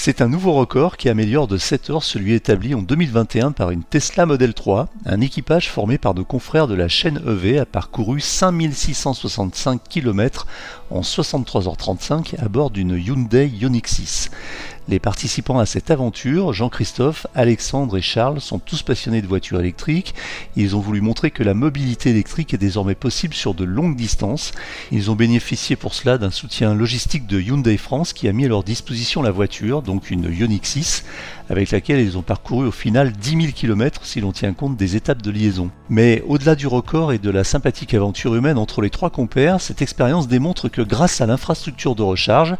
C'est un nouveau record qui améliore de 7 heures celui établi en 2021 par une Tesla Model 3. Un équipage formé par nos confrères de la chaîne EV a parcouru 5665 km en 63h35 à bord d'une Hyundai Ioniq 6. Les participants à cette aventure, Jean-Christophe, Alexandre et Charles, sont tous passionnés de voitures électriques. Ils ont voulu montrer que la mobilité électrique est désormais possible sur de longues distances. Ils ont bénéficié pour cela d'un soutien logistique de Hyundai France qui a mis à leur disposition la voiture, donc une Ioniq 6, avec laquelle ils ont parcouru au final 10 000 km si l'on tient compte des étapes de liaison. Mais au-delà du record et de la sympathique aventure humaine entre les trois compères, cette expérience démontre que grâce à l'infrastructure de recharge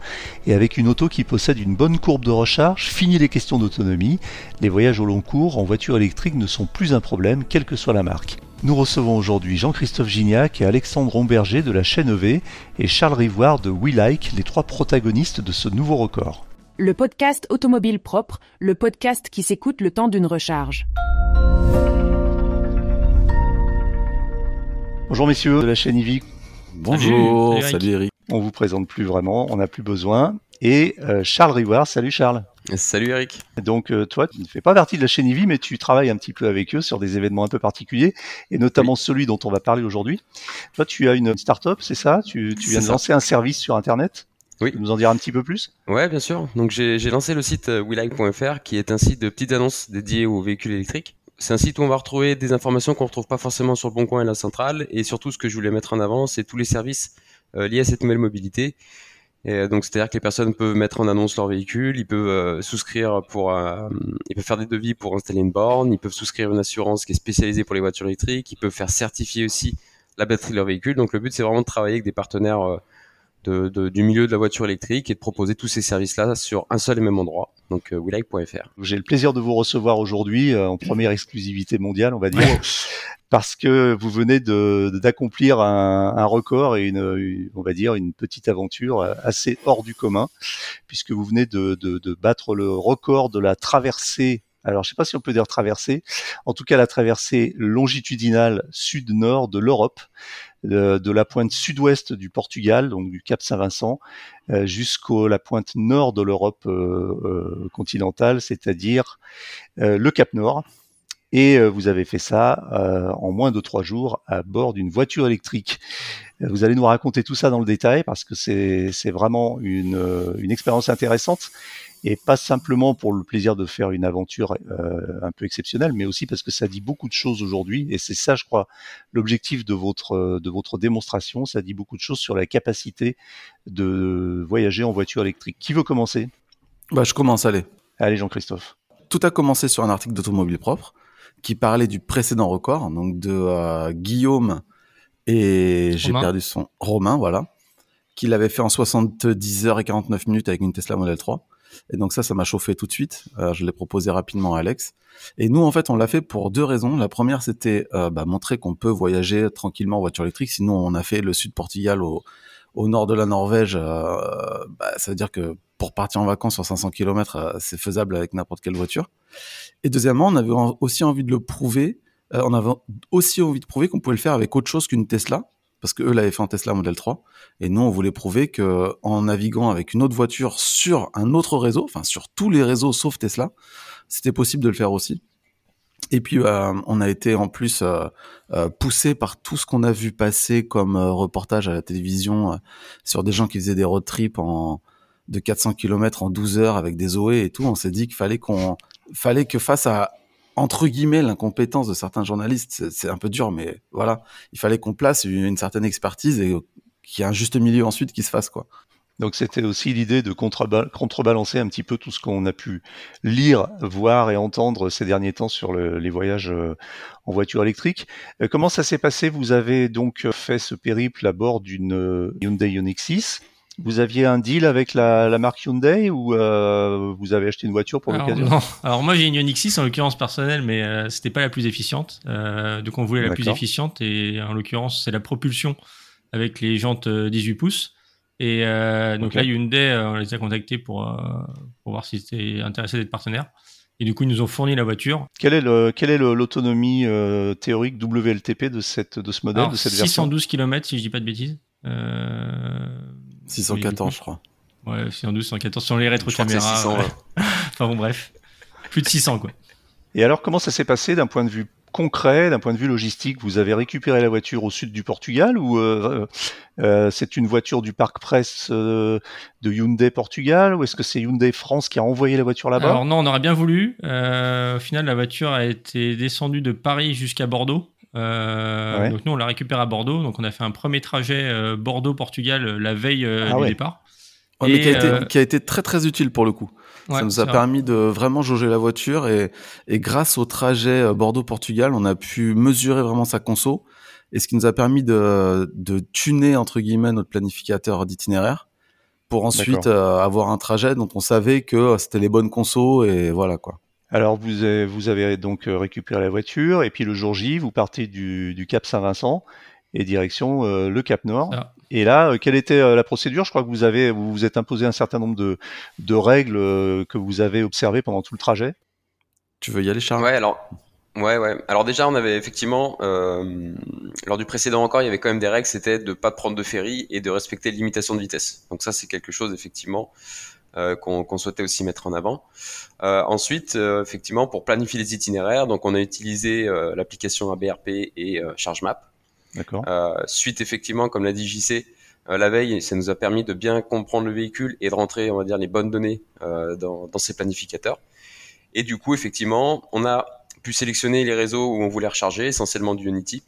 et avec une auto qui possède une bonne courbe de recharge, fini les questions d'autonomie, les voyages au long cours en voiture électrique ne sont plus un problème, quelle que soit la marque. Nous recevons aujourd'hui Jean-Christophe Gignac et Alexandre Romberger de la chaîne EV et Charles Rivoire de WeLike, les trois protagonistes de ce nouveau record. Le podcast Automobile Propre, le podcast qui s'écoute le temps d'une recharge. Bonjour messieurs de la chaîne EV. Bonjour, salut Eric. On vous présente plus vraiment, on n'a plus besoin. Et euh, Charles Rivoire, salut Charles. Salut Eric. Donc euh, toi, tu ne fais pas partie de la chaîne EV, mais tu travailles un petit peu avec eux sur des événements un peu particuliers, et notamment celui dont on va parler aujourd'hui. Toi, tu as une start-up, c'est ça? Tu, tu viens de lancer un service sur Internet? Oui. Tu peux nous en dire un petit peu plus? Ouais, bien sûr. Donc j'ai lancé le site euh, WeLike.fr qui est un site de petites annonces dédié aux véhicules électriques. C'est un site où on va retrouver des informations qu'on ne retrouve pas forcément sur le Bon Coin et la Centrale. Et surtout, ce que je voulais mettre en avant, c'est tous les services liés à cette nouvelle mobilité. Et donc c'est-à-dire que les personnes peuvent mettre en annonce leur véhicule, ils peuvent euh, souscrire pour, euh, ils peuvent faire des devis pour installer une borne, ils peuvent souscrire une assurance qui est spécialisée pour les voitures électriques, ils peuvent faire certifier aussi la batterie de leur véhicule. Donc le but c'est vraiment de travailler avec des partenaires euh, de, de, du milieu de la voiture électrique et de proposer tous ces services-là sur un seul et même endroit, donc euh, WeLike.fr. J'ai le plaisir de vous recevoir aujourd'hui en première exclusivité mondiale, on va dire, parce que vous venez de d'accomplir un, un, record et une, on va dire une petite aventure assez hors du commun, puisque vous venez de, de, de battre le record de la traversée alors je ne sais pas si on peut dire traversée, en tout cas la traversée longitudinale sud-nord de l'Europe, de, de, la pointe sud-ouest du Portugal, donc du Cap Saint-Vincent, euh, jusqu'à la pointe nord de l'Europe euh, euh, continentale, c'est-à-dire le Cap Nord. Et vous avez fait ça en moins de trois jours à bord d'une voiture électrique. Vous allez nous raconter tout ça dans le détail parce que c'est vraiment une expérience intéressante et pas simplement pour le plaisir de faire une aventure euh, un peu exceptionnelle, mais aussi parce que ça dit beaucoup de choses aujourd'hui, et c'est ça, je crois, l'objectif de votre de votre démonstration. Ça dit beaucoup de choses sur la capacité de voyager en voiture électrique. Qui veut commencer? Bah, je commence. Allez. Allez, Jean-Christophe. Tout a commencé sur un article d'Automobile Propre qui parlait du précédent record, donc de euh, Guillaume et j'ai perdu son Romain, voilà, qu'il avait fait en 70 heures et 49 minutes avec une Tesla Model 3. Et donc ça, ça m'a chauffé tout de suite. Euh, je l'ai proposé rapidement à Alex. Et nous, en fait, on l'a fait pour deux raisons. La première, c'était euh, bah, montrer qu'on peut voyager tranquillement en voiture électrique. Sinon, on a fait le sud Portugal au, au nord de la Norvège. Euh, bah, ça veut dire que pour partir en vacances sur 500 km, euh, c'est faisable avec n'importe quelle voiture. Et deuxièmement, on avait aussi envie de le prouver. Euh, on avait aussi envie de prouver qu'on pouvait le faire avec autre chose qu'une Tesla parce que eux l'avaient fait en Tesla Model 3 et nous on voulait prouver que en naviguant avec une autre voiture sur un autre réseau, enfin sur tous les réseaux sauf Tesla, c'était possible de le faire aussi. Et puis euh, on a été en plus euh, euh, poussé par tout ce qu'on a vu passer comme euh, reportage à la télévision euh, sur des gens qui faisaient des road trips en de 400 km en 12 heures avec des OE et tout. On s'est dit qu'il fallait qu'on fallait que face à entre guillemets l'incompétence de certains journalistes, c'est un peu dur, mais voilà, il fallait qu'on place une, certaine expertise et qu'il y ait un juste milieu ensuite qui se fasse quoi. Donc c'était aussi l'idée de contrebalancer un petit peu tout ce qu'on a pu lire, voir et entendre ces derniers temps sur le, les voyages euh, en voiture électrique. Euh, comment ça s'est passé? Vous avez donc fait ce périple à bord d'une euh, Hyundai Ioniq 6. Vous aviez un deal avec la, la marque Hyundai ou euh, vous avez acheté une voiture pour l'occasion Non. Alors moi j'ai une Ioniq 6 en l'occurrence personnelle, mais euh, c'était pas la plus efficiente. Euh, donc on voulait la plus efficiente et en l'occurrence c'est la propulsion avec les jantes 18 pouces. Et donc okay. là Hyundai, on les a contactés pour pour voir s'ils étaient intéressés d'être partenaires. Et du coup, ils nous ont fourni la voiture. Quelle est le, quelle est l'autonomie euh, théorique WLTP de cette de ce modèle, Alors, de cette 612 km si je dis pas de bêtises. Euh, 614, je crois. Ouais, 612, 114 sur les rétro-caméras. enfin bon, bref. Plus de 600, quoi. Et alors, comment ça s'est passé d'un point de vue concret, d'un point de vue logistique? Vous avez récupéré la voiture au sud du Portugal ou euh, euh, c'est une voiture du parc presse euh, de Hyundai Portugal ou est-ce que c'est Hyundai France qui a envoyé la voiture là-bas? Alors non, on aurait bien voulu. au final, la voiture a été descendue de Paris jusqu'à Bordeaux. Donc nous, on l'a récupérée à Bordeaux. Donc on a fait un premier trajet Bordeaux-Portugal la veille ah du départ. mais qui a, été, qui a, été, très très utile pour le coup ça nous a permis de vraiment jauger la voiture et, et grâce au trajet euh, Bordeaux-Portugal, on a pu mesurer vraiment sa conso et ce qui nous a permis de, de tuner entre guillemets notre planificateur d'itinéraire pour ensuite euh, avoir un trajet dont on savait que c'était les bonnes consos et voilà quoi. Alors vous avez, vous avez donc euh, récupéré la voiture et puis le jour J, vous partez du, du Cap Saint-Vincent et direction le Cap Nord. Et là, euh, quelle était euh, la procédure? Je crois que vous avez vous vous êtes imposé un certain nombre de, de règles euh, que vous avez observées pendant tout le trajet. Tu veux y aller, Charles? Ouais, alors. Ouais, ouais. Alors déjà, on avait effectivement, euh, lors du précédent encore, il y avait quand même des règles, c'était de pas prendre de ferry et de respecter les limitations de vitesse. Donc ça, c'est quelque chose effectivement euh, qu'on souhaitait aussi mettre en avant. Euh, ensuite, effectivement, pour planifier les itinéraires, donc on a utilisé l'application ABRP et ChargeMap. D'accord. Euh, suite effectivement, comme l'a dit JC, euh, la veille, ça nous a permis de bien comprendre le véhicule et de rentrer, on va dire, les bonnes données euh, dans, dans ces planificateurs. Et du coup, effectivement, on a pu sélectionner les réseaux où on voulait recharger, essentiellement du Unity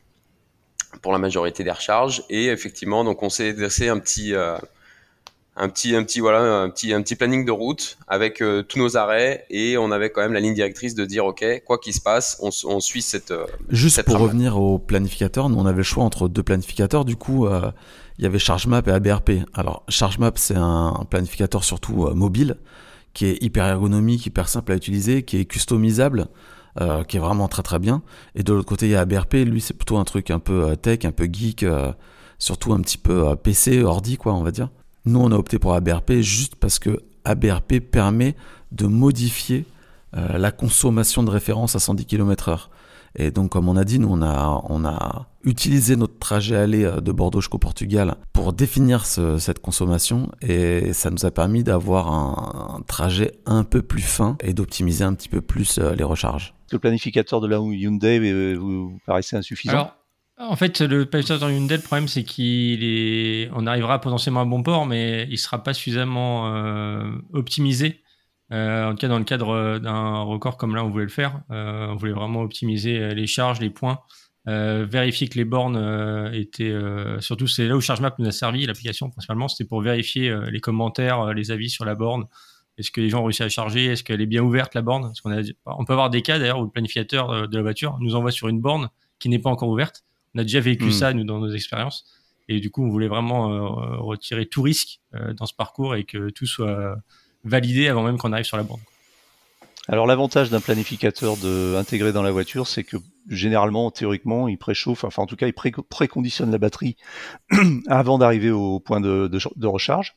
pour la majorité des recharges. Et effectivement, donc on s'est dressé un petit, euh, un petit, un petit, voilà, un petit, un petit planning de route avec euh, tous nos arrêts et on avait quand même la ligne directrice de dire ok, quoi qu'il se passe, on, on suit cette. Euh, Juste pour revenir au planificateur, nous on avait le choix entre deux planificateurs. Du coup, euh, il y avait ChargeMap et ABRP. Alors ChargeMap c'est un planificateur surtout mobile qui est hyper ergonomique, hyper simple à utiliser, qui est customisable. qui est vraiment très très bien. Et de l'autre côté, il y a ABRP, lui c'est plutôt un truc un peu tech, un peu geek, surtout un petit peu PC, ordi quoi, on va dire. Nous, on a opté pour ABRP juste parce que ABRP permet de modifier euh, la consommation de référence à 110 km/h. Et donc, comme on a dit, nous, on a, on a utilisé notre trajet aller euh, de Bordeaux jusqu'au Portugal pour définir cette consommation et ça nous a permis d'avoir un, trajet un peu plus fin et d'optimiser un petit peu plus euh, les recharges. Le planificateur de la Hyundai vous paraissait insuffisant en fait, le planificateur Hyundai, le problème, c'est qu'il est, on arrivera potentiellement à bon port, mais il sera pas suffisamment euh, optimisé. Euh, en tout cas, dans le cadre d'un record comme là, on voulait le faire. Euh, on voulait vraiment optimiser les charges, les points, vérifier que les bornes étaient. surtout, c'est là où ChargeMap nous a servi, l'application principalement, c'était pour vérifier les commentaires, les avis sur la borne. Est-ce que les gens ont réussi à charger? Est-ce qu'elle est bien ouverte la borne? Parce qu'on a, on peut avoir des cas d'ailleurs où le planificateur de la voiture nous envoie sur une borne qui n'est pas encore ouverte on a déjà vécu hmm. ça, nous, dans nos expériences. Et du coup, on voulait vraiment euh, retirer tout risque euh, dans ce parcours et que tout soit validé avant même qu'on arrive sur la borne. Alors l'avantage d'un planificateur de, intégré dans la voiture, c'est que généralement, théoriquement, il préchauffe, enfin en tout cas, il préconditionne la batterie avant d'arriver au point de, de, recharge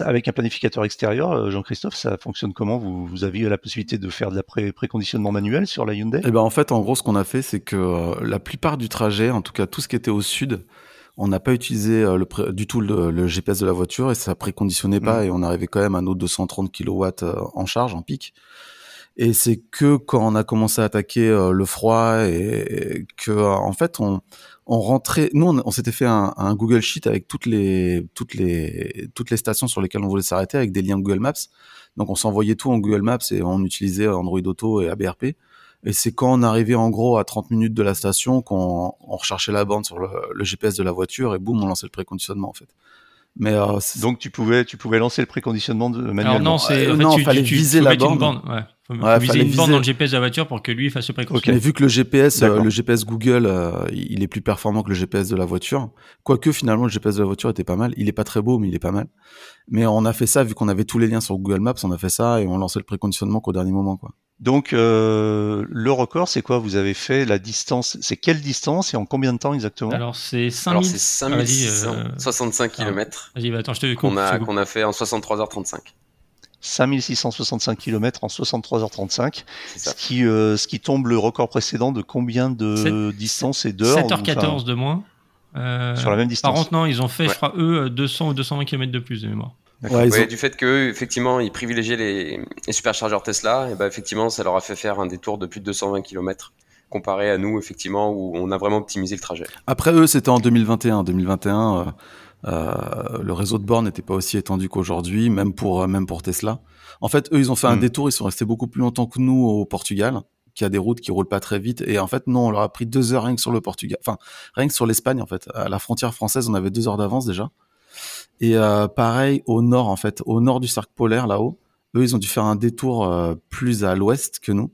avec un planificateur extérieur, euh, Jean-Christophe, ça fonctionne comment? Vous, vous avez la possibilité de faire de la pré préconditionnement manuel sur la Hyundai? Eh ben en fait, en gros, ce qu'on a fait, c'est que euh, la plupart du trajet, en tout cas tout ce qui était au sud, on n'a pas utilisé euh, du tout le, GPS de la voiture et ça préconditionnait pas mmh. et on arrivait quand même à nos 230 kW en charge, en pic. Et c'est que quand on a commencé à attaquer le froid et, que en fait on on rentrait. Nous, on, s'était fait un, Google Sheet avec toutes les toutes les toutes les stations sur lesquelles on voulait s'arrêter avec des liens Google Maps. Donc, on s'envoyait tout en Google Maps et on utilisait Android Auto et ABRP. Et c'est quand on arrivait en gros à 30 minutes de la station qu'on on recherchait la bande sur le, le, GPS de la voiture et boum, on lançait le préconditionnement en fait. Mais euh, donc tu pouvais tu pouvais lancer le préconditionnement de manuellement. non, c'est euh, non, fallait viser la bande. ouais. Faut, viser une bande dans le GPS de la voiture pour que lui fasse le préconditionnement. Mais vu que le GPS euh, le GPS Google il est plus performant que le GPS de la voiture, quoique finalement le GPS de la voiture était pas mal, il est pas très beau mais il est pas mal. Mais on a fait ça vu qu'on avait tous les liens sur Google Maps, on a fait ça et on lançait le préconditionnement qu'au dernier moment quoi. Donc euh, le record, c'est quoi? Vous avez fait la distance. C'est quelle distance et en combien de temps exactement? Alors c'est 5665 km. Vas-y, bah, attends, je te qu'on a qu'on a fait en 63h35. 5665 km en 63h35, ce qui, euh, ce qui tombe le record précédent de combien de distance et d'heures? 7h14 enfin, de moins. Euh, sur la même distance. Par contre, non, ils ont fait, je crois, eux, 200 ou 220 km de plus de mémoire. Ouais, Du fait que effectivement ils privilégiaient les, les superchargeurs Tesla, et ben effectivement ça leur a fait faire un détour de plus de 220 km comparé à nous effectivement où on a vraiment optimisé le trajet. Après eux c'était en 2021. 2021 euh, euh, le réseau de bornes n'était pas aussi étendu qu'aujourd'hui, même pour même pour Tesla. En fait eux ils ont fait un hmm. détour, ils sont restés beaucoup plus longtemps que nous au Portugal qui a des routes qui roulent pas très vite. Et en fait, non, on leur a pris deux heures rien que sur le Portugal. Enfin, rien que sur l'Espagne, en fait. À la frontière française, on avait deux heures d'avance déjà. Et euh, pareil au nord, en fait, au nord du cercle polaire, là-haut, eux, ils ont dû faire un détour euh, plus à l'ouest que nous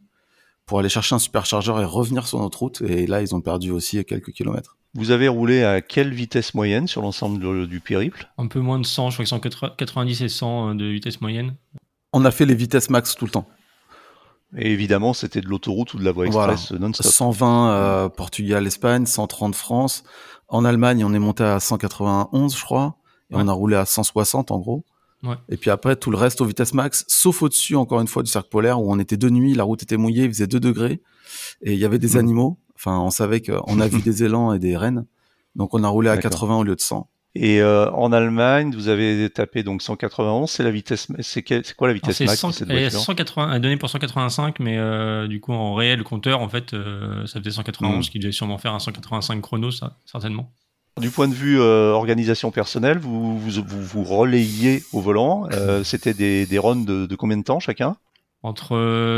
pour aller chercher un superchargeur et revenir sur notre route. Et là, ils ont perdu aussi quelques kilomètres. Vous avez roulé à quelle vitesse moyenne sur l'ensemble du périple? Un peu moins de 100, je crois que 190 et 100 de vitesse moyenne. On a fait les vitesses max tout le temps. Et évidemment, c'était de l'autoroute ou de la voie express non-stop. 120 euh, Portugal, Espagne, 130 France. En Allemagne, on est monté à 191, je crois. Et on a roulé à 160 en gros. Ouais. Et puis après, tout le reste au vitesse max, sauf au-dessus, encore une fois, du cercle polaire, où on était de nuit, la route était mouillée, il faisait 2 degrés, et il y avait des mmh. animaux. Enfin, on savait qu'on a vu des élans et des rennes. Donc on a roulé à 80 au lieu de 100. Et euh, en Allemagne, vous avez tapé donc 191, c'est la vitesse, c'est quoi la vitesse max 100, cette voiture 180, donné pour 185, mais euh, du coup en réel compteur, en fait, euh, ça faisait 191, mmh. qui devait sûrement faire un 185 chrono, ça, certainement. Du point de vue euh, organisation personnelle, vous vous, vous, relayiez au volant. Euh, c'était des, des runs de, combien de temps chacun? Entre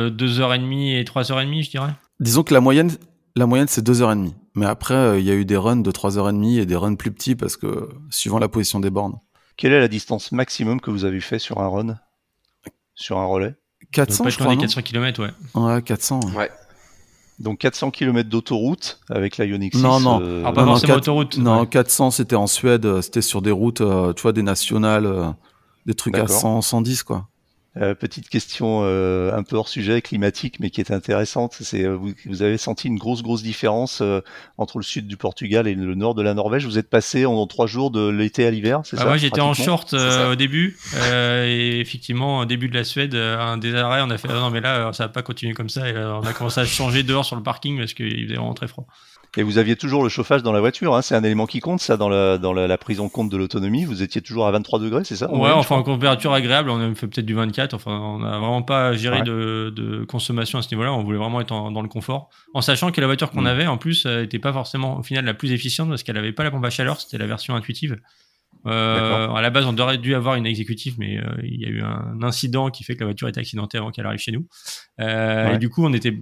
2h30 et 3h30, je dirais. Disons que la moyenne, la moyenne c'est 2h30. Mais après, euh, il y a eu des runs de 3h30 et des runs plus petits parce que suivant la position des bornes. Quelle est la distance maximum que vous avez fait sur un run? Sur un relais? 400, je crois. 400 km, ouais. Ouais, 400. Ouais. Donc 400 km d'autoroute avec la Ioniq 6. Non, non, euh... ah, pas non, 4... autoroute. Non, 400 c'était en Suède, euh, c'était sur des routes, euh, tu vois, des nationales, euh, des trucs à 100, 110 quoi. Euh, petite question euh, un peu hors sujet climatique, mais qui est intéressante. C'est euh, vous, vous, avez senti une grosse grosse différence entre le sud du Portugal et le nord de la Norvège. Vous êtes passé en, trois jours de l'été à l'hiver, c'est ah ça Moi, j'étais en short au début, et effectivement, au début de la Suède, un des arrêts, on a fait ah non mais là, ça va pas continuer comme ça. Et on a commencé à changer dehors sur le parking parce qu'il faisait vraiment très froid. Et vous aviez toujours le chauffage dans la voiture, hein c'est un élément qui compte, ça, dans la, dans la, prise en compte de l'autonomie. Vous étiez toujours à 23 degrés, c'est ça Ouais, enfin, en température agréable, on a fait peut-être du 24. Enfin, on n'a vraiment pas géré de, de, consommation à ce niveau-là. On voulait vraiment être dans le confort. En sachant que la voiture qu'on mm. avait, en plus, n'était pas forcément, au final, la plus efficiente parce qu'elle n'avait pas la pompe à chaleur, c'était la version intuitive. Euh, à la base, on aurait dû avoir une exécutive, mais euh, il y a eu un incident qui fait que la voiture était accidentée avant qu'elle arrive chez nous. Euh, Et du coup, on était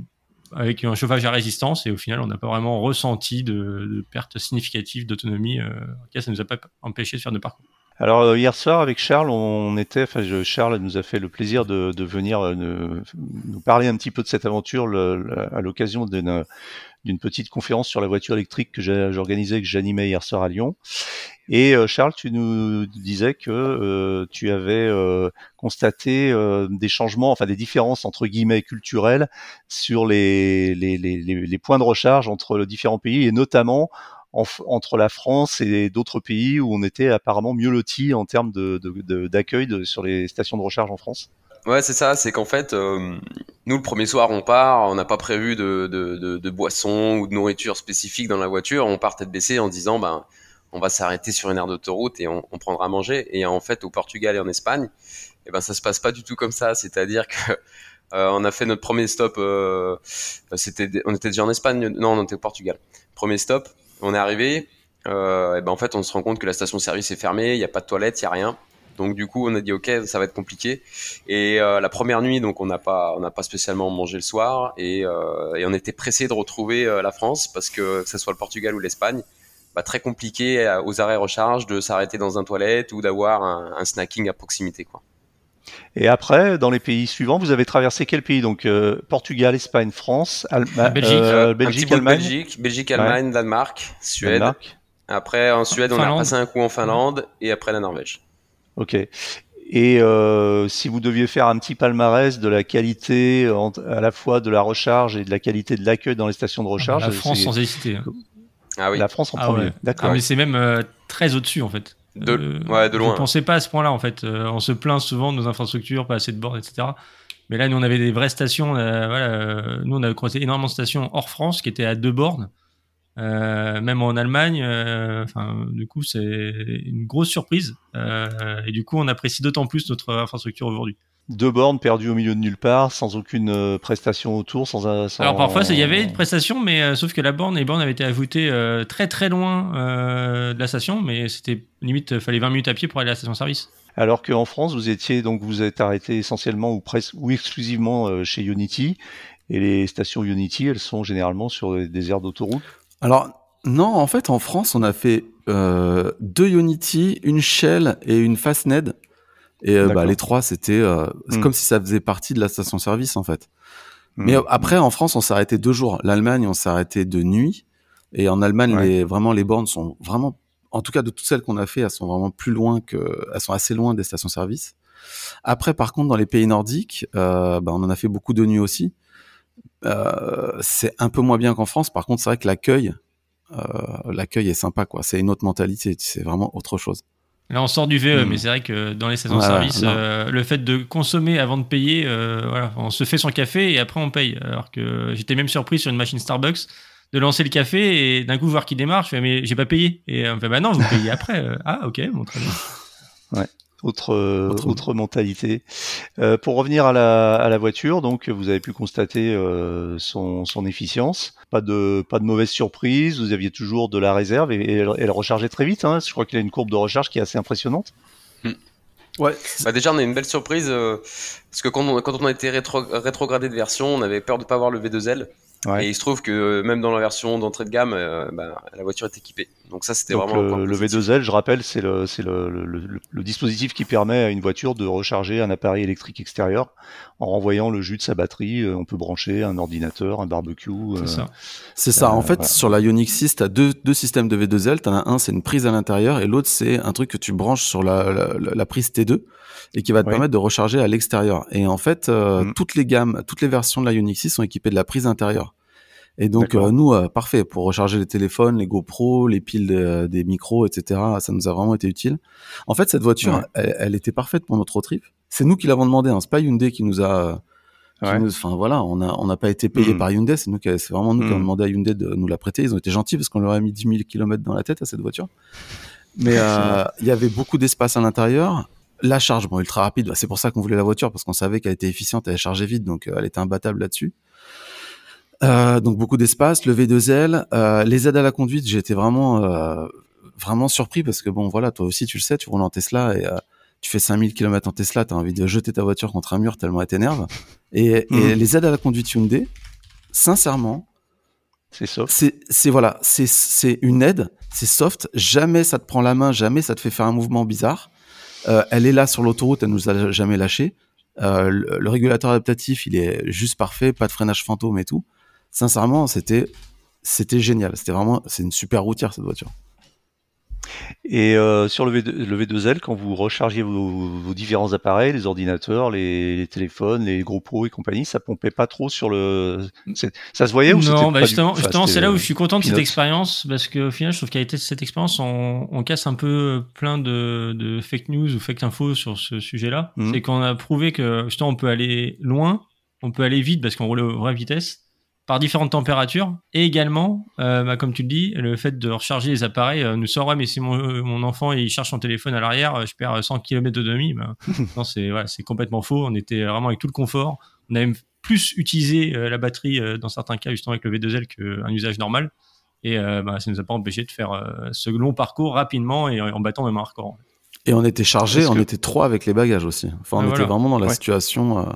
avec un chauffage à résistance et au final on n'a pas vraiment ressenti de, de perte significative d'autonomie. Euh, cas, ça nous a pas empêché de faire de parcours. Alors euh, hier soir avec Charles, on était, enfin Charles nous a fait le plaisir de, de venir euh, nous parler un petit peu de cette aventure à l'occasion d'une petite conférence sur la voiture électrique que j'organisais, que j'animais hier soir à Lyon. Et euh, Charles, tu nous disais que euh, tu avais euh, constaté des changements, enfin des différences entre guillemets culturelles sur les, les, les, les points de recharge entre les différents pays et notamment entre la France et d'autres pays où on était apparemment mieux lotis en termes d'accueil sur les stations de recharge en France. Ouais, c'est ça. C'est qu'en fait, euh, nous, le premier soir, on part, on n'a pas prévu de, de, boissons ou de nourriture spécifique dans la voiture. On part tête baissée en disant, ben, on va s'arrêter sur une aire d'autoroute et on, on, prendra à manger. Et en fait, au Portugal et en Espagne, eh ben, ça se passe pas du tout comme ça. C'est-à-dire que euh, on a fait notre premier stop. Euh, c'était, on était déjà en Espagne. Non, on était au Portugal. Premier stop. On est arrivé. Euh, et ben en fait, on se rend compte que la station-service est fermée. Il n'y a pas de toilette, il y a rien. Donc du coup, on a dit ok, ça va être compliqué. Et euh, la première nuit, donc on n'a pas, on n'a pas spécialement mangé le soir, et, euh, on était pressé de retrouver euh, la France parce que que ce soit le Portugal ou l'Espagne, bah, très compliqué aux arrêts recharge de s'arrêter dans un toilette ou d'avoir un, snacking à proximité, quoi. Et après, dans les pays suivants, vous avez traversé quel pays? Donc euh, Portugal, Espagne, France, Allemagne, Belgique, Belgique, Allemagne, Belgique, Belgique, Allemagne, Danemark, Suède. Danemark. Après, en Suède, on a passé un coup en Finlande et après la Norvège. Ok. Et euh, si vous deviez faire un petit palmarès de la qualité à la fois de la recharge et de la qualité de l'accueil dans les stations de recharge, la France sans hésiter. Ah oui. La France en ah premier. D'accord. Ah, mais c'est même euh, très au-dessus en fait. De, euh, ouais, de loin. Je pensais pas à ce point-là en fait. Euh, on se plaint souvent de nos infrastructures, pas assez de bornes, etc. Mais là, nous on avait des vraies stations. voilà, nous on avait croisé énormément de stations hors France qui étaient à deux bornes. même en Allemagne. Enfin, du coup, c'est une grosse surprise. et du coup, on apprécie d'autant plus notre infrastructure aujourd'hui deux bornes perdues au milieu de nulle part, sans aucune euh, prestation autour, sans, Alors parfois, il y avait une prestation, mais euh, sauf que la borne, les bornes avaient été ajoutées euh, très très loin de la station, mais c'était limite, fallait 20 minutes à pied pour aller à la station-service. Alors qu'en France, vous étiez donc vous êtes arrêté essentiellement ou presque ou exclusivement chez Unity, et les stations Unity, elles sont généralement sur des aires d'autoroute. Alors non, en fait, en France, on a fait deux Unity, une Shell et une Fastned et euh, bah, les trois, c'était euh, hmm. comme si ça faisait partie de la station-service en fait. Hmm. Mais euh, après, en France, on s'est arrêté deux jours. L'Allemagne, on s'est arrêté de nuit. Et en Allemagne, les, vraiment, les bornes sont vraiment, en tout cas de toutes celles qu'on a fait, elles sont vraiment plus loin que, elles sont assez loin des stations-service. Après, par contre, dans les pays nordiques, euh, bah, on en a fait beaucoup de nuit aussi. Euh, c'est un peu moins bien qu'en France. Par contre, c'est vrai que l'accueil, euh, l'accueil est sympa, quoi. C'est une autre mentalité. C'est vraiment autre chose. Là, on sort du VE, hmm. mais c'est vrai que dans les saisons de service, euh, le fait de consommer avant de payer, euh, voilà, on se fait son café et après on paye. Alors que j'étais même surpris sur une machine Starbucks de lancer le café et d'un coup voir qu'il démarre, je fais mais j'ai pas payé. Et on me fait bah non, vous payez après. ah ok, bon très bien. Ouais autre, autre, mentalité. Euh, pour revenir à la, à la voiture, donc vous avez pu constater euh, son, son efficience, pas de pas de mauvaise surprise, vous aviez toujours de la réserve et, elle, rechargeait très vite. Hein. Je crois qu'il a une courbe de recharge qui est assez impressionnante. Hmm. Ouais. Bah déjà on a une belle surprise euh, parce que quand on, quand on a été rétro, rétrogradé de version, on avait peur de pas avoir le V2L. Et il se trouve que euh, même dans la version d'entrée de gamme, euh, bah, la voiture est équipée. Donc ça, c'était vraiment. Le, le V2L, je rappelle, c'est le, le, le, le, dispositif qui permet à une voiture de recharger un appareil électrique extérieur en renvoyant le jus de sa batterie. Euh, on peut brancher un ordinateur, un barbecue. C'est ça. C'est ça. En fait, sur la Ioniq 6, tu as deux, deux systèmes de V2L. Tu en as un, c'est une prise à l'intérieur, et l'autre, c'est un truc que tu branches sur la, la, la prise T2 et qui va te permettre de recharger à l'extérieur. Et en fait, euh, mm. toutes les gammes, toutes les versions de la Ioniq 6 sont équipées de la prise intérieure. Et donc euh, nous, euh, parfait pour recharger les téléphones, les GoPro, les piles des micros, etc. Ça nous a vraiment été utile. En fait, cette voiture, elle, était parfaite pour notre trip. C'est nous qui l'avons demandé. Hein. C'est pas Hyundai qui nous a. Enfin voilà, on a on n'a pas été payé mm. par Hyundai. C'est nous qui, c'est vraiment nous qui avons mm. demandé à Hyundai de nous la prêter. Ils ont été gentils parce qu'on leur a mis 10 000 km dans la tête à cette voiture. Mais il y avait beaucoup d'espace à l'intérieur. La charge, bon, ultra rapide, c'est pour ça qu'on voulait la voiture, parce qu'on savait qu'elle était efficiente, elle chargeait vite, donc euh, elle était imbattable là-dessus. Euh, donc beaucoup d'espace, le V2L, euh, les aides à la conduite, j'ai été vraiment euh, vraiment surpris parce que bon voilà, toi aussi tu le sais, tu roules en Tesla et euh, tu fais 5000 km en Tesla, tu as envie de jeter ta voiture contre un mur tellement elle t'énerve. Et, et mhm. les aides à la conduite Hyundai, sincèrement, c'est soft. C'est voilà, c'est c'est une aide, c'est soft, jamais ça te prend la main, jamais ça te fait faire un mouvement bizarre. Euh, elle est là sur l'autoroute, elle nous a jamais lâché. Euh, le, régulateur adaptatif, il est juste parfait, pas de freinage fantôme et tout. Sincèrement, c'était c'était génial. C'était vraiment, c'est une super routière cette voiture. Et euh, sur le, v le, V2L, quand vous rechargiez vos, différents appareils, les ordinateurs, les, téléphones, les gros pros et compagnie, ça pompait pas trop sur le. Ça se voyait ou Non, bah justement, justement c'est là où je suis content de cette expérience parce qu'au final, je trouve qu'à cette expérience, on, on, casse un peu plein de, de, fake news ou fake infos sur ce sujet-là. Mmh. C'est qu'on a prouvé que justement, on peut aller loin, on peut aller vite parce qu'on roule à vraie vitesse par différentes températures et également, euh, bah, comme tu le dis, le fait de recharger les appareils euh, nous sort ouais mais si mon, euh, mon, enfant il charge son téléphone à l'arrière, je perds 100 km d'autonomie. Bah, non, c'est complètement faux. On était vraiment avec tout le confort. On a même plus utilisé la batterie dans certains cas justement avec le V2L qu'un usage normal. Et bah, ça nous a pas empêché de faire ce long parcours rapidement et en battant même un record. Et on était chargé, on était trois avec les bagages aussi. Enfin, on était vraiment dans la situation.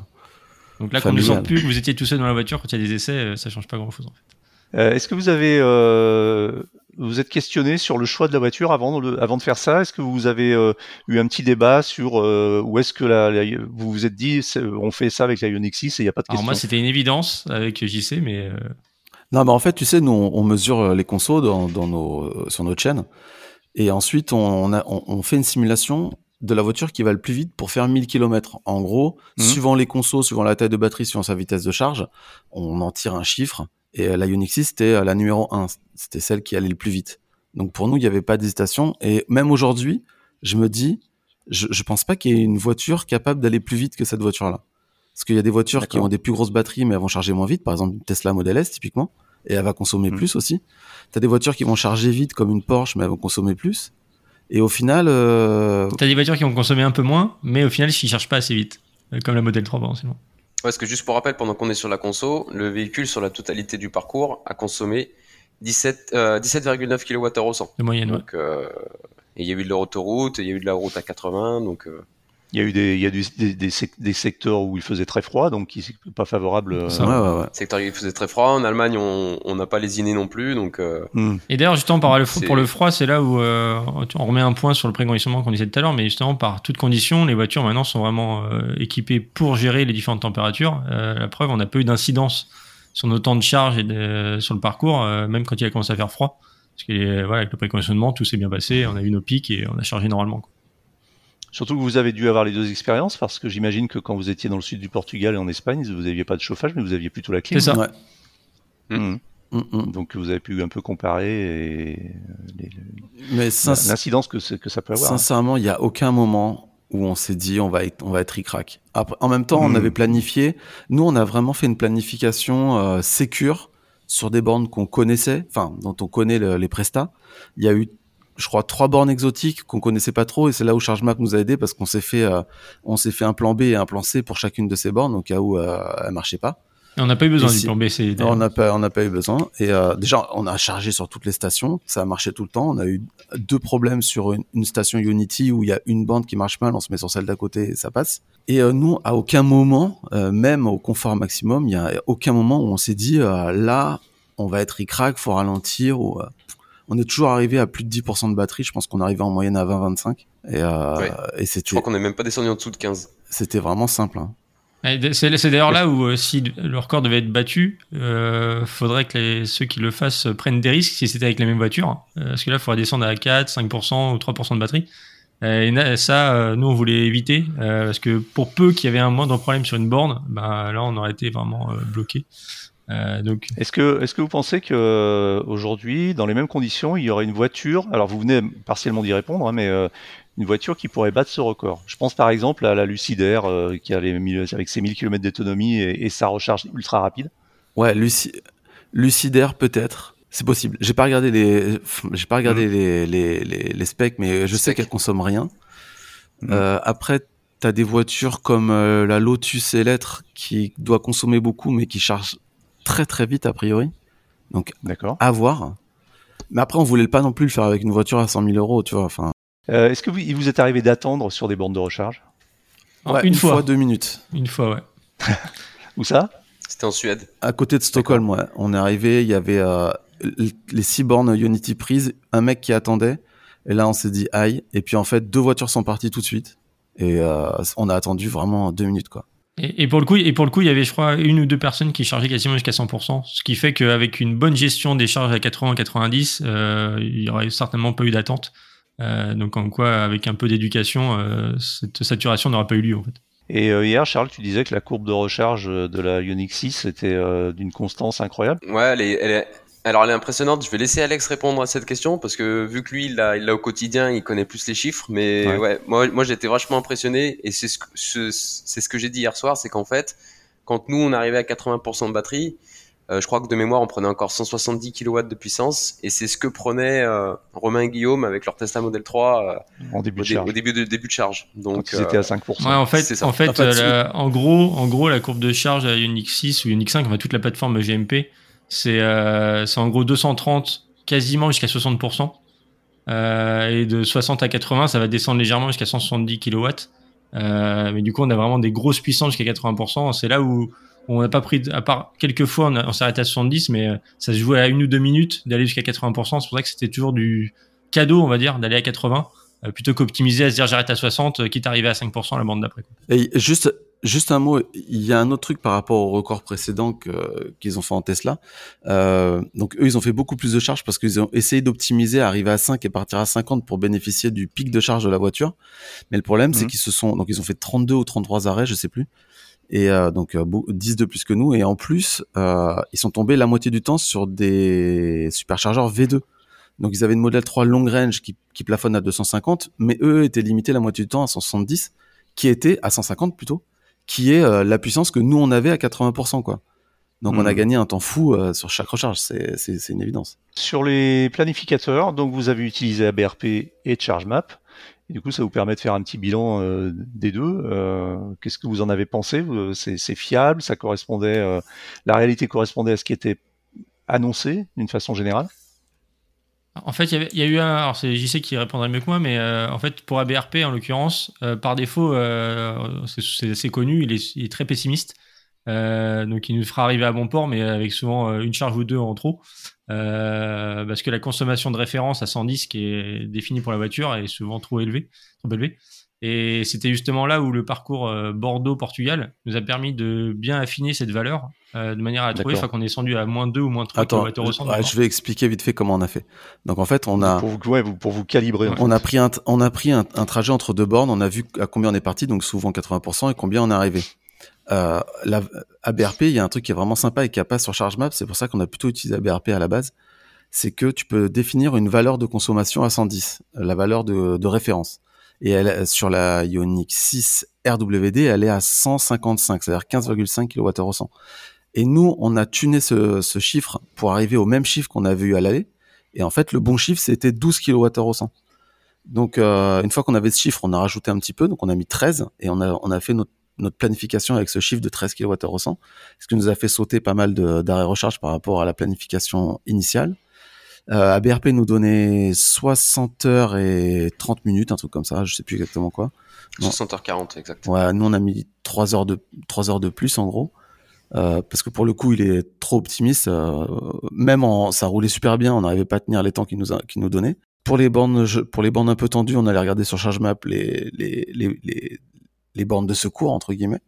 Donc là, quand on ne sent plus que vous étiez tout seul dans la voiture, quand il y a des essais, euh, ça change pas grand-chose en fait. Euh, Est-ce que vous avez, euh, vous êtes questionné sur le choix de la voiture avant de, avant de faire ça? Est-ce que vous avez euh, eu un petit débat sur euh, où est-ce que la, vous vous êtes dit on fait ça avec la Ioniq 6 et il n'y a pas de question Alors moi, c'était une évidence avec JC, mais non, mais en fait, tu sais, nous on, mesure les consos dans, dans nos, sur notre chaîne. Et ensuite, on, a, on, on, fait une simulation de la voiture qui va le plus vite pour faire 1000 km. En gros, mhm. suivant les consos, suivant la taille de batterie, suivant sa vitesse de charge, on en tire un chiffre. Et la Ioniq 6, c'était euh, la numéro 1. C'était celle qui allait le plus vite. Donc pour nous, il n'y avait pas d'hésitation. Et même aujourd'hui, je me dis, je, je pense pas qu'il y ait une voiture capable d'aller plus vite que cette voiture-là. Parce qu'il y a des voitures qui ont des plus grosses batteries, mais elles vont charger moins vite. Par exemple, Tesla Model S, typiquement. et elle va consommer mm. plus aussi. T'as des voitures qui vont charger vite comme une Porsche, mais elles vont consommer plus. Et au final, euh... t'as des voitures qui vont consommer un peu moins, mais au final, ils chargent pas assez vite, euh, comme la Model 3 sinon. Parce que juste pour rappel, pendant qu'on est sur la conso, le véhicule sur la totalité du parcours a consommé 17,9 euh, 17 kWh au 100. De moyenne, donc, euh, et il y a eu de l'autoroute, il y a eu de la route à 80, donc. Il y a eu des, il y a des, des, des, secteurs où il faisait très froid, donc qui pas favorable. Euh... Ouais, ouais, ouais. Secteur où il faisait très froid. En Allemagne, on n'a pas lésiné non plus, donc. Euh... Hmm. Et d'ailleurs, justement, par le, pour le froid, c'est là où euh, on remet un point sur le préconditionnement qu'on disait tout à l'heure, mais justement, par toutes conditions, les voitures maintenant sont vraiment euh, équipées pour gérer les différentes températures. Euh, la preuve, on n'a pas eu d'incidence sur nos temps de charge et de, sur le parcours, même quand il a commencé à faire froid. Parce que voilà, avec le préconditionnement, tout s'est bien passé, on a eu nos pics et on a chargé normalement. Quoi. Surtout que vous avez dû avoir les deux expériences, parce que j'imagine que quand vous étiez dans le sud du Portugal et en Espagne, vous n'aviez pas de chauffage, mais vous aviez plutôt la clim. C'est ça. Ouais. Mmh. Mmh, mmh. Donc vous avez pu un peu comparer et mais l'incidence que, que ça peut avoir. Sincèrement, il n'y a aucun moment où on s'est dit on va être, on va être ric-rac. En même temps, on avait planifié. Nous, on a vraiment fait une planification euh, sécure sur des bornes qu'on connaissait, enfin dont on connaît les prestats. Il y a eu je crois trois bornes exotiques qu'on connaissait pas trop et c'est là où ChargeMap nous a aidé parce qu'on s'est fait euh, on s'est fait un plan B et un plan C pour chacune de ces bornes au cas où euh, elles marchaient pas. Et on n'a pas eu besoin du plan B, C. On n'a pas on n'a pas eu besoin et euh, déjà on a chargé sur toutes les stations, ça a marché tout le temps. On a eu deux problèmes sur une, station Unity où il y a une bande qui marche mal, on se met sur celle d'à côté et ça passe. Et euh, nous à aucun moment, même au confort maximum, il y a aucun moment où on s'est dit là on va être ric-rac, faut ralentir ou on est toujours arrivé à plus de 10% de batterie. Je pense qu'on arrivait en moyenne à 20-25. Et, euh, et c'était. Je crois qu'on n'est même pas descendu en dessous de 15. C'était vraiment simple. Hein. C'est d'ailleurs là où euh, si le record devait être battu, euh, faudrait que les, ceux qui le fassent prennent des risques si c'était avec la même voiture. Hein. Euh, parce que là, il faudrait descendre à 4, 5% ou 3% de batterie. Et ça, nous, on voulait éviter. parce que pour peu qu'il y avait un moindre problème sur une borne, bah, là, on aurait été vraiment bloqué. Euh, donc... Est-ce que, est-ce que vous pensez que euh, aujourd'hui, dans les mêmes conditions, il y aurait une voiture Alors vous venez partiellement d'y répondre, hein, mais euh, une voiture qui pourrait battre ce record? Je pense par exemple à la Lucidaire qui a les, avec ses 1000 km d'autonomie et, sa recharge ultra rapide. Ouais, Luci... Lucidaire peut-être. C'est possible. J'ai pas regardé les, j'ai pas regardé mmh. les, les, les, specs, mais je sais qu'elle consomme rien. Mmh. après, tu as des voitures comme la Lotus Electre qui doit consommer beaucoup, mais qui charge très très vite a priori. Donc, d'accord. À voir. Mais après, on voulait pas non plus le faire avec une voiture à 100 000 euros, tu vois. Enfin. Euh, est-ce que vous, il vous est arrivé d'attendre sur des bornes de recharge? Une, fois. deux minutes. Une fois, ouais. Où ça? C'était en Suède. À côté de Stockholm, ouais. On est arrivé, il y avait euh, les six bornes Unity prises, un mec qui attendait, et là on s'est dit aïe. Et puis en fait, deux voitures sont parties tout de suite, et euh, on a attendu vraiment deux minutes, quoi. Et, pour le coup, et pour le coup, il y avait, je crois, une ou deux personnes qui chargeaient quasiment jusqu'à 100%, ce qui fait qu'avec une bonne gestion des charges à 80-90, euh, il y aurait certainement pas eu d'attente. Euh, donc en quoi, avec un peu d'éducation, euh, cette saturation n'aura pas eu lieu en fait. Et hier, Charles, tu disais que la courbe de recharge de la Unix 6 était euh, d'une constance incroyable. Ouais, elle est, elle est, alors elle est impressionnante. Je vais laisser Alex répondre à cette question parce que vu que lui il l'a, il l'a au quotidien, il connaît plus les chiffres. Mais ouais, moi, moi été vachement impressionné et c'est ce que, c'est ce que j'ai dit hier soir, c'est qu'en fait, quand nous on arrivait à 80% de batterie, euh, je crois que de mémoire on prenait encore 170 kW de puissance et c'est ce que prenaient euh, Romain et Guillaume avec leur Tesla Model 3 euh, en début de au, début de début de charge. Donc ils étaient à 5%. Ouais, en fait, en fait, en, gros, en gros la courbe de charge à Unix 6 ou Unix 5, enfin toute la plateforme GMP euh, c'est en gros 230 quasiment jusqu'à 60%. Euh, et de 60 à 80, ça va descendre légèrement jusqu'à 170 kW. Euh, mais du coup, on a vraiment des grosses puissances jusqu'à 80%. C'est là où on n'a pas pris, à part quelques fois, on, on arrêté à 70, mais ça se jouait à une ou deux minutes d'aller jusqu'à 80%. C'est pour ça que c'était toujours du cadeau, on va dire, d'aller à 80, plutôt qu'optimiser à se dire j'arrête à 60, quitte à arriver à 5% la bande d'après. Et juste, Juste un mot, il y a un autre truc par rapport au record précédent qu'ils ont fait en Tesla. Euh, donc eux, ils ont fait beaucoup plus de charges parce qu'ils ont essayé d'optimiser, arriver à 5 et partir à 50 pour bénéficier du pic de charge de la voiture. Mais le problème, c'est mhm. qu'ils se sont, donc ils ont fait 32 ou 33 arrêts, je sais plus. Et euh, donc 10 euh, de plus que nous. Et en plus, euh, ils sont tombés la moitié du temps sur des superchargeurs V2. Donc ils avaient une modèle 3 long range qui, qui plafonne à 250, mais eux étaient limités la moitié du temps à 170, qui était à 150 plutôt qui est euh, la puissance que nous on avait à 80%, quoi. Donc on a hmm. gagné un temps fou euh, sur chaque recharge, c'est une évidence. Sur les planificateurs, donc vous avez utilisé ABRP et ChargeMap. Et du coup, ça vous permet de faire un petit bilan euh, des deux. Qu'est-ce que vous en avez pensé C'est fiable? Ça correspondait La réalité correspondait à ce qui était annoncé d'une façon générale? En fait, il y, a eu un. Alors, c'est JC qui répondrait mieux que moi, mais en fait, pour ABRP, en l'occurrence, par défaut, c'est assez connu, il est, très pessimiste. Euh, donc il nous fera arriver à bon port, mais avec souvent euh, une charge ou deux en trop. Euh, parce que la consommation de référence à 110 qui est définie pour la voiture est souvent. Trop élevée. Et c'était justement là où le parcours Bordeaux-Portugal nous a permis de bien affiner cette valeur de manière à la trouver, enfin qu'on est descendu à moins 2 ou moins 3 Attends, je vais expliquer vite fait comment on a fait. Donc en fait, on a pour vous, pour vous calibrer. On a pris un on a pris un, un, trajet entre deux bornes, on a vu à combien on est parti, donc souvent 80% et combien on est arrivé. Euh, la, ABRP, il y a un truc qui est vraiment sympa et qui a pas sur ChargeMap, c'est pour ça qu'on a plutôt utilisé ABRP à la base, c'est que tu peux définir une valeur de consommation à 110, la valeur de, de référence. Et elle, sur la Ioniq 6 RWD, elle est à 155, c'est-à-dire 15,5 kWh. Et nous, on a tuné ce, chiffre pour arriver au même chiffre qu'on avait eu à l'aller. Et en fait, le bon chiffre, c'était 12 kWh. Donc, euh, une fois qu'on avait ce chiffre, on a rajouté un petit peu, donc on a mis 13 et on a, fait notre planification avec ce chiffre de 13 kWh, ce qui nous a fait sauter pas mal d'arrêts recharge par rapport à la planification initiale. Euh, ABRP nous donnait 60 heures et 30 minutes, un truc comme ça, je sais plus exactement quoi. 60h40 exactement. Ouais, nous on a mis 3 heures de 3 heures de plus en gros. Euh, parce que pour le coup, il est trop optimiste. Euh, même en, ça roulait super bien, on n'arrivait pas à tenir les temps qu'il nous, nous donnait. Pour les bornes, pour les bornes un peu tendues, on allait regarder sur ChargeMap les, les, les, les, les bornes de secours entre guillemets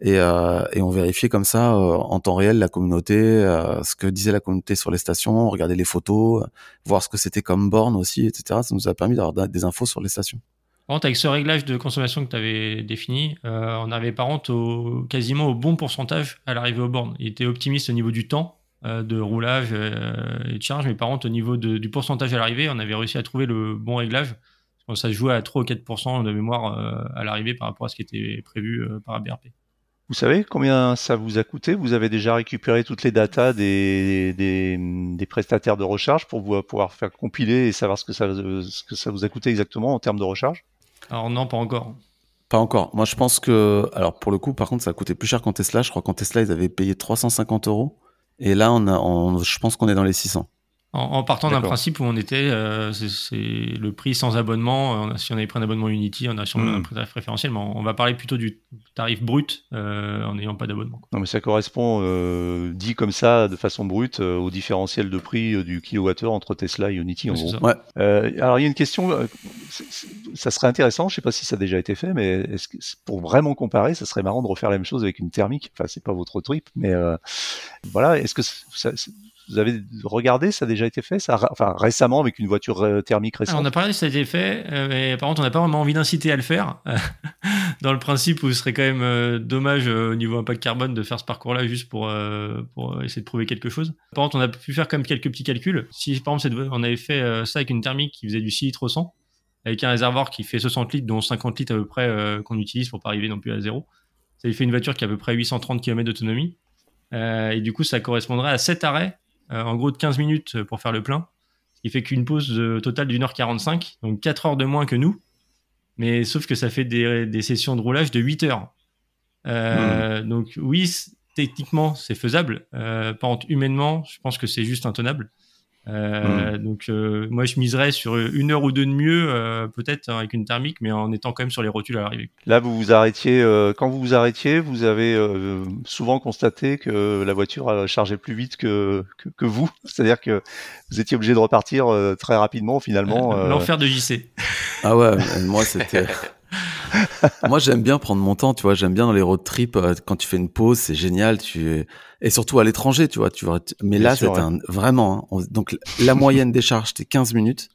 et, euh, et on vérifiait comme ça euh, en temps réel la communauté, euh, ce que disait la communauté sur les stations, regarder les photos, voir ce que c'était comme borne aussi, etc. Ça nous a permis d'avoir des infos sur les stations. Par contre, avec ce réglage de consommation que tu avais défini, on arrivait par contre quasiment au bon pourcentage à l'arrivée aux bornes. Il était optimiste au niveau du temps de roulage et de charge, mais par contre au niveau du pourcentage à l'arrivée, on avait réussi à trouver le bon réglage ça se jouait à 3 ou 4% de mémoire euh, à l'arrivée par rapport à ce qui était prévu euh, par ABRP. Vous savez combien ça vous a coûté? Vous avez déjà récupéré toutes les datas des, des, prestataires de recharge pour vous, pouvoir faire compiler et savoir ce que, ça, ce que ça vous a coûté exactement en termes de recharge? Alors non, pas encore. Pas encore. Moi, je pense que, alors pour le coup, par contre, ça a coûté plus cher qu'en Tesla. Je crois qu'en Tesla, ils avaient payé 350 euros. Et là, on a, je pense qu'on est dans les 600. En, partant d'un principe où on était, euh, c'est le prix sans abonnement. Euh, si on avait pris un abonnement Unity, on a sûrement hmm. un tarif préférentiel, mais on, va parler plutôt du tarif brut euh, en n'ayant pas d'abonnement. Non, mais ça correspond, dit comme ça, de façon brute, au différentiel de prix du kilowattheure entre Tesla et Unity, en gros. Ouais. alors, il y a une question, ça serait intéressant, je ne sais pas si ça a déjà été fait, mais est-ce que pour vraiment comparer, ça serait marrant de refaire la même chose avec une thermique. Enfin, c'est pas votre trip, mais voilà, est-ce que ça, vous avez regardé, ça a déjà été fait ça, Enfin, récemment avec une voiture euh, thermique récente On a parlé, ça a été fait, euh, mais par contre, on n'a pas vraiment envie d'inciter à le faire. dans le principe où ce serait quand même euh, dommage au niveau impact carbone de faire ce parcours-là juste pour, pour essayer de prouver quelque chose. Par contre, on a pu faire quand même quelques petits calculs. Si par exemple, on avait fait ça avec une thermique qui faisait du 6 litres au 100, avec un réservoir qui fait 60 litres, dont 50 litres à peu près qu'on utilise pour pas arriver non plus à zéro, ça lui fait une voiture qui a à peu près 830 km d'autonomie. et du coup, ça correspondrait à 7 arrêts euh, en gros de 15 minutes pour faire le plein. Ce qui fait qu'une pause totale d'une heure 45, donc 4 heures de moins que nous. Mais sauf que ça fait des, sessions de roulage de 8 heures. Euh, hmm. Donc oui, techniquement, c'est faisable. Euh, par contre, humainement, je pense que c'est juste intenable. Euh, hmm. Donc euh, moi je miserais sur une heure ou deux de mieux, euh, peut-être avec une thermique, mais en étant quand même sur les rotules à l'arrivée. Là vous vous arrêtiez, quand vous vous arrêtiez, vous avez souvent constaté que la voiture chargeait plus vite que, que, vous, c'est-à-dire que vous étiez obligé de repartir très rapidement finalement. L'enfer de JC. Ah ouais, moi c'était... Moi, j'aime bien prendre mon temps, tu vois. J'aime bien dans les road trips euh, quand tu fais une pause, c'est génial. Tu et surtout à l'étranger, tu vois. Tu vois. Mais là, c'était un... vraiment. Hein, donc la moyenne des charges, c'était 15 minutes.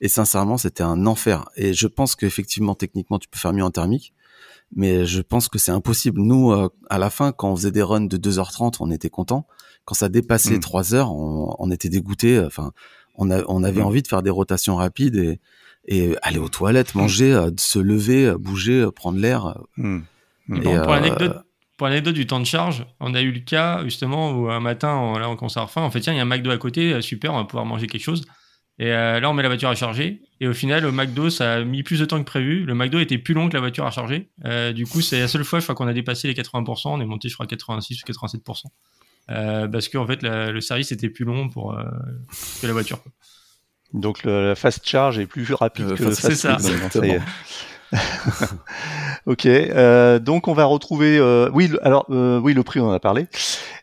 Et sincèrement, c'était un enfer. Et je pense qu'effectivement, techniquement, tu peux faire mieux en thermique. Mais je pense que c'est impossible. Nous, euh, à la fin, quand on faisait des runs de 2h30, on était content. Quand ça dépassait 3 hmm. heures, on, on était dégoûté. Enfin, on, a, on avait hmm. envie de faire des rotations rapides et, et aller aux toilettes, manger, euh, se lever, euh, bouger, euh, prendre l'air. Hmm. pour l'anecdote du temps de charge, on a eu le cas justement où un matin, on, là, on commence à. En fait, tiens, il y a un McDo à côté, super, on va pouvoir manger quelque chose. Et là, on met la voiture à charger. Et au final, au McDo, ça a mis plus de temps que prévu. Le McDo était plus long que la voiture à charger. du coup, c'est la seule fois, je crois qu'on a dépassé les 80%. On est monté, je crois, à 86 ou 87%. Euh, parce qu'en fait le service était plus long pour euh, que la voiture. Donc le, la fast charge est plus rapide euh, que le fast C'est ça. ok, donc on va retrouver. oui, alors oui, le prix on en a parlé.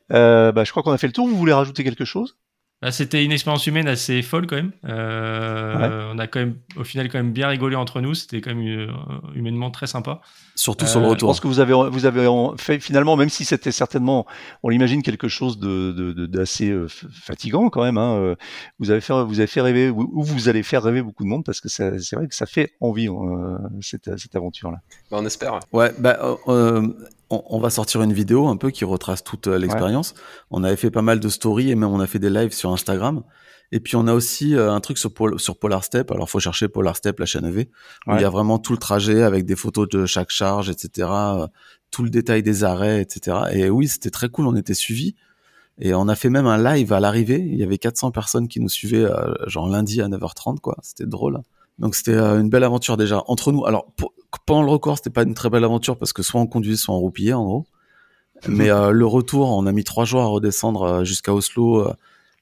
Bah, je crois qu'on a fait le tour. Vous voulez rajouter quelque chose? Bah, c'était une expérience humaine assez folle quand même. Euh, On a quand même, au final, quand même bien rigolé entre nous. C'était quand même euh, humainement très sympa. Surtout sur le euh, retour. Je pense que vous avez, vous avez fait finalement, même si c'était certainement, on l'imagine quelque chose de d'assez de, fatigant quand même. Hein, vous avez fait, vous avez fait rêver, ou vous allez faire rêver beaucoup de monde parce que c'est vrai que ça fait envie cette, cette aventure là. Bah, on espère. Ouais, bah, on, va sortir une vidéo un peu qui retrace toute euh, l'expérience. On avait fait pas mal de stories et même on a fait des lives sur Instagram. Et puis on a aussi euh, un truc sur, sur Polar Step. Alors faut chercher Polar Step, la chaîne EV, où il y a vraiment tout le trajet avec des photos de chaque charge, etc. Euh, tout le détail des arrêts, etc. Et oui, c'était très cool. On était suivis. Et on a fait même un live à l'arrivée. Il y avait 400 personnes qui nous suivaient, genre lundi à 9h30, quoi. C'était drôle. Donc c'était une belle aventure déjà entre nous. Alors pour, pendant le record, c'était pas une très belle aventure parce que soit on conduisait, soit on roupillait en gros. Mais euh, le retour, on a mis trois jours à redescendre euh, jusqu'à Oslo euh,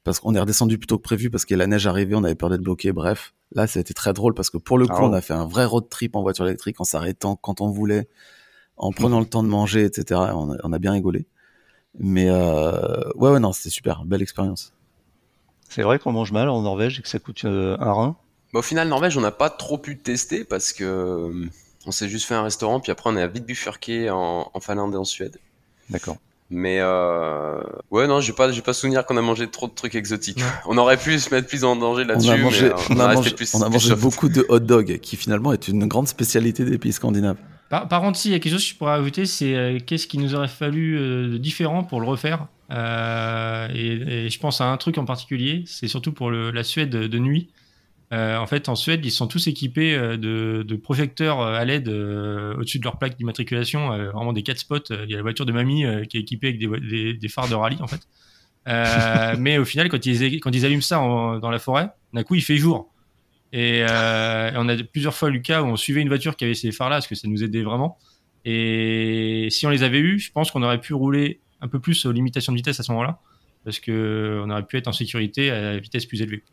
parce qu'on est redescendu plus tôt que prévu parce que la neige arrivait, on avait peur d'être bloqué. Bref, là, ça a été très drôle parce que pour le coup, ah on a fait un vrai road trip en voiture électrique en s'arrêtant quand on voulait, en prenant le temps de manger, etc. On a, on a bien rigolé. Mais ouais, ouais, non, c'était super, belle expérience. C'est vrai qu'on mange mal en Norvège et que ça coûte un rein? Bah, au final, Norvège, on n'a pas trop pu tester parce que on s'est juste fait un restaurant, puis après on est à vite bifurqué en, en Finlande et en Suède. D'accord. Mais euh... ouais, non, j'ai pas, j'ai pas souvenir qu'on a mangé trop de trucs exotiques. On aurait pu se mettre plus en danger là-dessus. On a mangé, on, a mangé, on a mangé beaucoup de hot dog, qui finalement est une grande spécialité des pays scandinaves. Par, par contre, il y a quelque chose que je pourrais ajouter, c'est euh, qu'est-ce qui nous aurait fallu euh, de différent pour le refaire? Euh, et, et, je pense à un truc en particulier, c'est surtout pour le, la Suède de nuit. Euh, en fait, en Suède, ils sont tous équipés euh, de, projecteurs euh, à LED au-dessus de leur plaque d'immatriculation, vraiment des 4 spots. Il y a la voiture de mamie qui est équipée avec des, phares de rallye, en fait. mais au final, quand ils, quand ils allument ça dans la forêt, d'un coup, il fait jour. Et, on a plusieurs fois eu cas où on suivait une voiture qui avait ces phares-là, parce que ça nous aidait vraiment. Et si on les avait eus, je pense qu'on aurait pu rouler un peu plus aux limitations de vitesse à ce moment-là, parce qu'on aurait pu être en sécurité à vitesse plus élevée.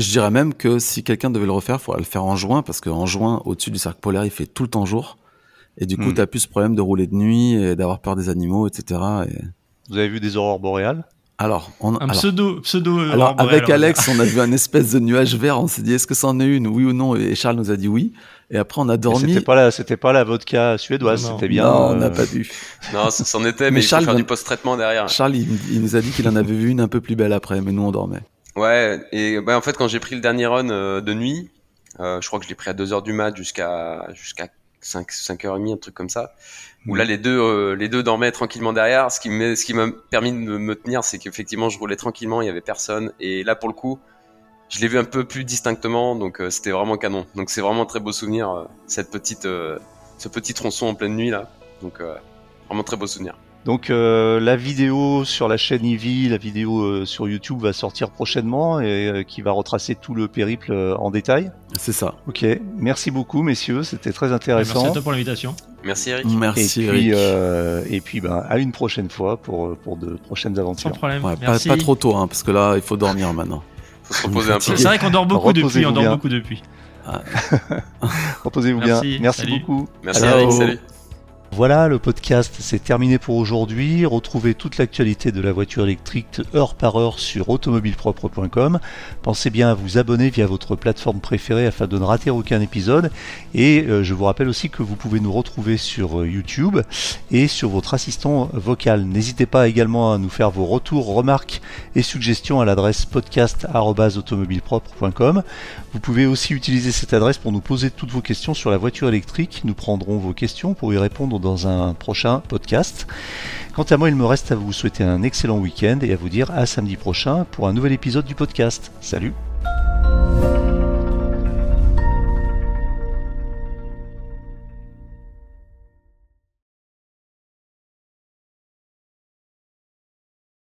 Je dirais même que si quelqu'un devait le refaire, il faudrait le faire en juin, parce qu'en juin, au-dessus du cercle polaire, il fait tout le temps jour. Et du coup, hmm. tu as plus ce problème de rouler de nuit et d'avoir peur des animaux, etc. Et... Vous avez vu des aurores boréales? Alors, on, un pseudo, pseudo. Alors, avec Alex, on a vu un espèce de nuage vert. On s'est dit, est-ce que c'en est une, oui ou non Et Charles nous a dit oui. Et après, on a dormi. C'était pas la, c'était pas la vodka suédoise, c'était bien. Non, on n'a euh, pas vu. Non, c'en était, mais, Charles, il faut faire du post-traitement derrière. Charles, il, nous a dit qu'il en avait vu une un peu plus belle après, mais nous on dormait. Ouais, et bah, en fait, quand j'ai pris le dernier run euh, de nuit, euh, je crois que je l'ai pris à 2h du mat jusqu'à jusqu'à 5, 5h30, un truc comme ça, où là, les deux, euh, les deux dormaient tranquillement derrière. Ce qui m'a ce qui m'a permis de me tenir, c'est qu'effectivement, je roulais tranquillement, il y avait personne. Et là, pour le coup, je l'ai vu un peu plus distinctement, donc c'était vraiment canon. Donc c'est vraiment un très beau souvenir, cette petite, ce petit tronçon en pleine nuit là. Donc vraiment très beau souvenir. Donc euh, la vidéo sur la chaîne Eevee, la vidéo euh, sur YouTube va sortir prochainement et euh, qui va retracer tout le périple en détail. C'est ça. Ok, merci beaucoup messieurs, c'était très intéressant. Merci à toi pour l'invitation. Merci Eric. Merci et puis, et puis ben, à une prochaine fois pour, pour de prochaines aventures. Sans problème. pas, pas, trop tôt hein, parce que là il faut dormir maintenant. Faut se reposer un peu. C'est vrai qu'on dort beaucoup depuis, on dort beaucoup depuis. Ah. Reposez-vous bien. Merci beaucoup. Merci Eric, salut. Voilà, le podcast c'est terminé pour aujourd'hui. Retrouvez toute l'actualité de la voiture électrique heure par heure sur automobilepropre.com. Pensez bien à vous abonner via votre plateforme préférée afin de ne rater aucun épisode. Et euh, je vous rappelle aussi que vous pouvez nous retrouver sur euh, YouTube et sur votre assistant vocal. N'hésitez pas également à nous faire vos retours, remarques et suggestions à l'adresse podcast.automobilepropre.com. Vous pouvez aussi utiliser cette adresse pour nous poser toutes vos questions sur la voiture électrique. Nous prendrons vos questions pour y répondre dans un prochain podcast. Quant à moi, il me reste à vous souhaiter un excellent week-end et à vous dire à samedi prochain pour un nouvel épisode du podcast. Salut